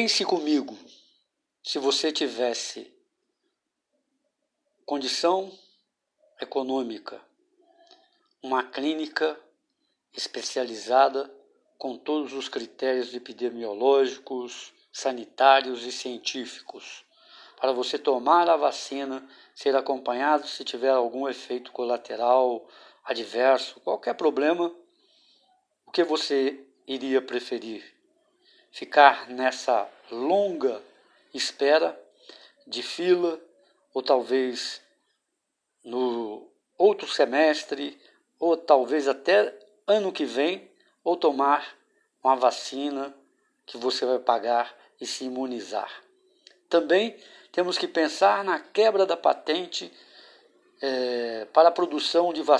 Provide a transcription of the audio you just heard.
Pense comigo, se você tivesse condição econômica, uma clínica especializada com todos os critérios epidemiológicos, sanitários e científicos, para você tomar a vacina, ser acompanhado se tiver algum efeito colateral adverso, qualquer problema, o que você iria preferir? Ficar nessa longa espera de fila ou talvez no outro semestre ou talvez até ano que vem ou tomar uma vacina que você vai pagar e se imunizar. Também temos que pensar na quebra da patente é, para a produção de vacinas